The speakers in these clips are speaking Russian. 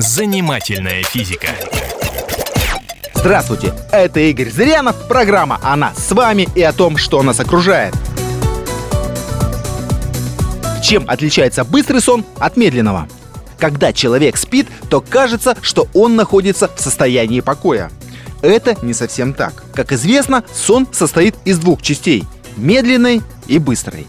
Занимательная физика. Здравствуйте, это Игорь Зырянов, программа о нас с вами и о том, что нас окружает. Чем отличается быстрый сон от медленного? Когда человек спит, то кажется, что он находится в состоянии покоя. Это не совсем так. Как известно, сон состоит из двух частей – медленной и быстрой.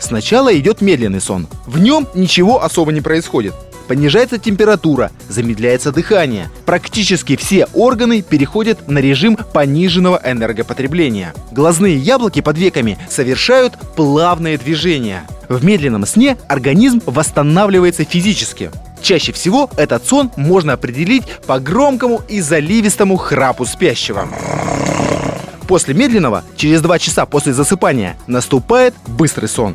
Сначала идет медленный сон. В нем ничего особо не происходит. Понижается температура, замедляется дыхание. Практически все органы переходят на режим пониженного энергопотребления. Глазные яблоки под веками совершают плавные движения. В медленном сне организм восстанавливается физически. Чаще всего этот сон можно определить по громкому и заливистому храпу спящего. После медленного, через 2 часа после засыпания, наступает быстрый сон.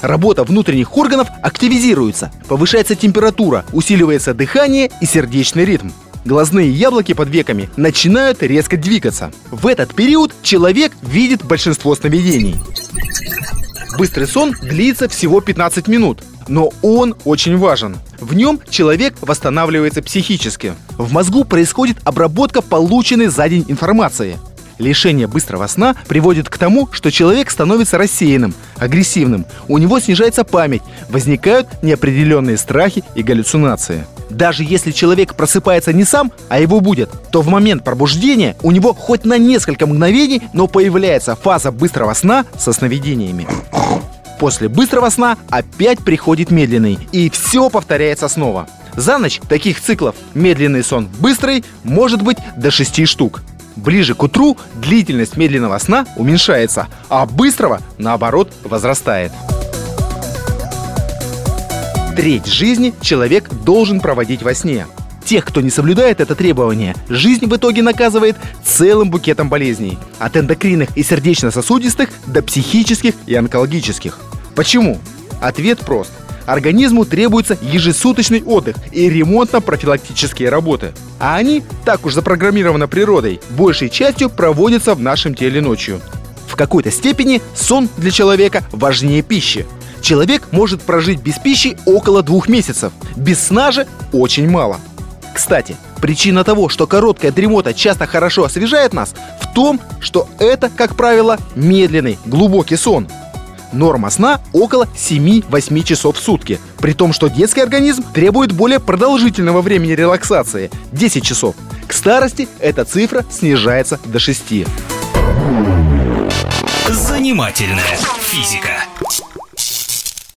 Работа внутренних органов активизируется, повышается температура, усиливается дыхание и сердечный ритм. Глазные яблоки под веками начинают резко двигаться. В этот период человек видит большинство сновидений. Быстрый сон длится всего 15 минут, но он очень важен. В нем человек восстанавливается психически. В мозгу происходит обработка полученной за день информации. Лишение быстрого сна приводит к тому, что человек становится рассеянным, агрессивным, у него снижается память, возникают неопределенные страхи и галлюцинации. Даже если человек просыпается не сам, а его будет, то в момент пробуждения у него хоть на несколько мгновений, но появляется фаза быстрого сна со сновидениями. После быстрого сна опять приходит медленный, и все повторяется снова. За ночь таких циклов медленный сон быстрый может быть до 6 штук. Ближе к утру длительность медленного сна уменьшается, а быстрого, наоборот, возрастает. Треть жизни человек должен проводить во сне. Тех, кто не соблюдает это требование, жизнь в итоге наказывает целым букетом болезней. От эндокринных и сердечно-сосудистых до психических и онкологических. Почему? Ответ прост – Организму требуется ежесуточный отдых и ремонтно-профилактические работы. А они, так уж запрограммированы природой, большей частью проводятся в нашем теле ночью. В какой-то степени сон для человека важнее пищи. Человек может прожить без пищи около двух месяцев, без сна же очень мало. Кстати, причина того, что короткая дремота часто хорошо освежает нас, в том, что это, как правило, медленный, глубокий сон – Норма сна около 7-8 часов в сутки, при том, что детский организм требует более продолжительного времени релаксации – 10 часов. К старости эта цифра снижается до 6. Занимательная физика.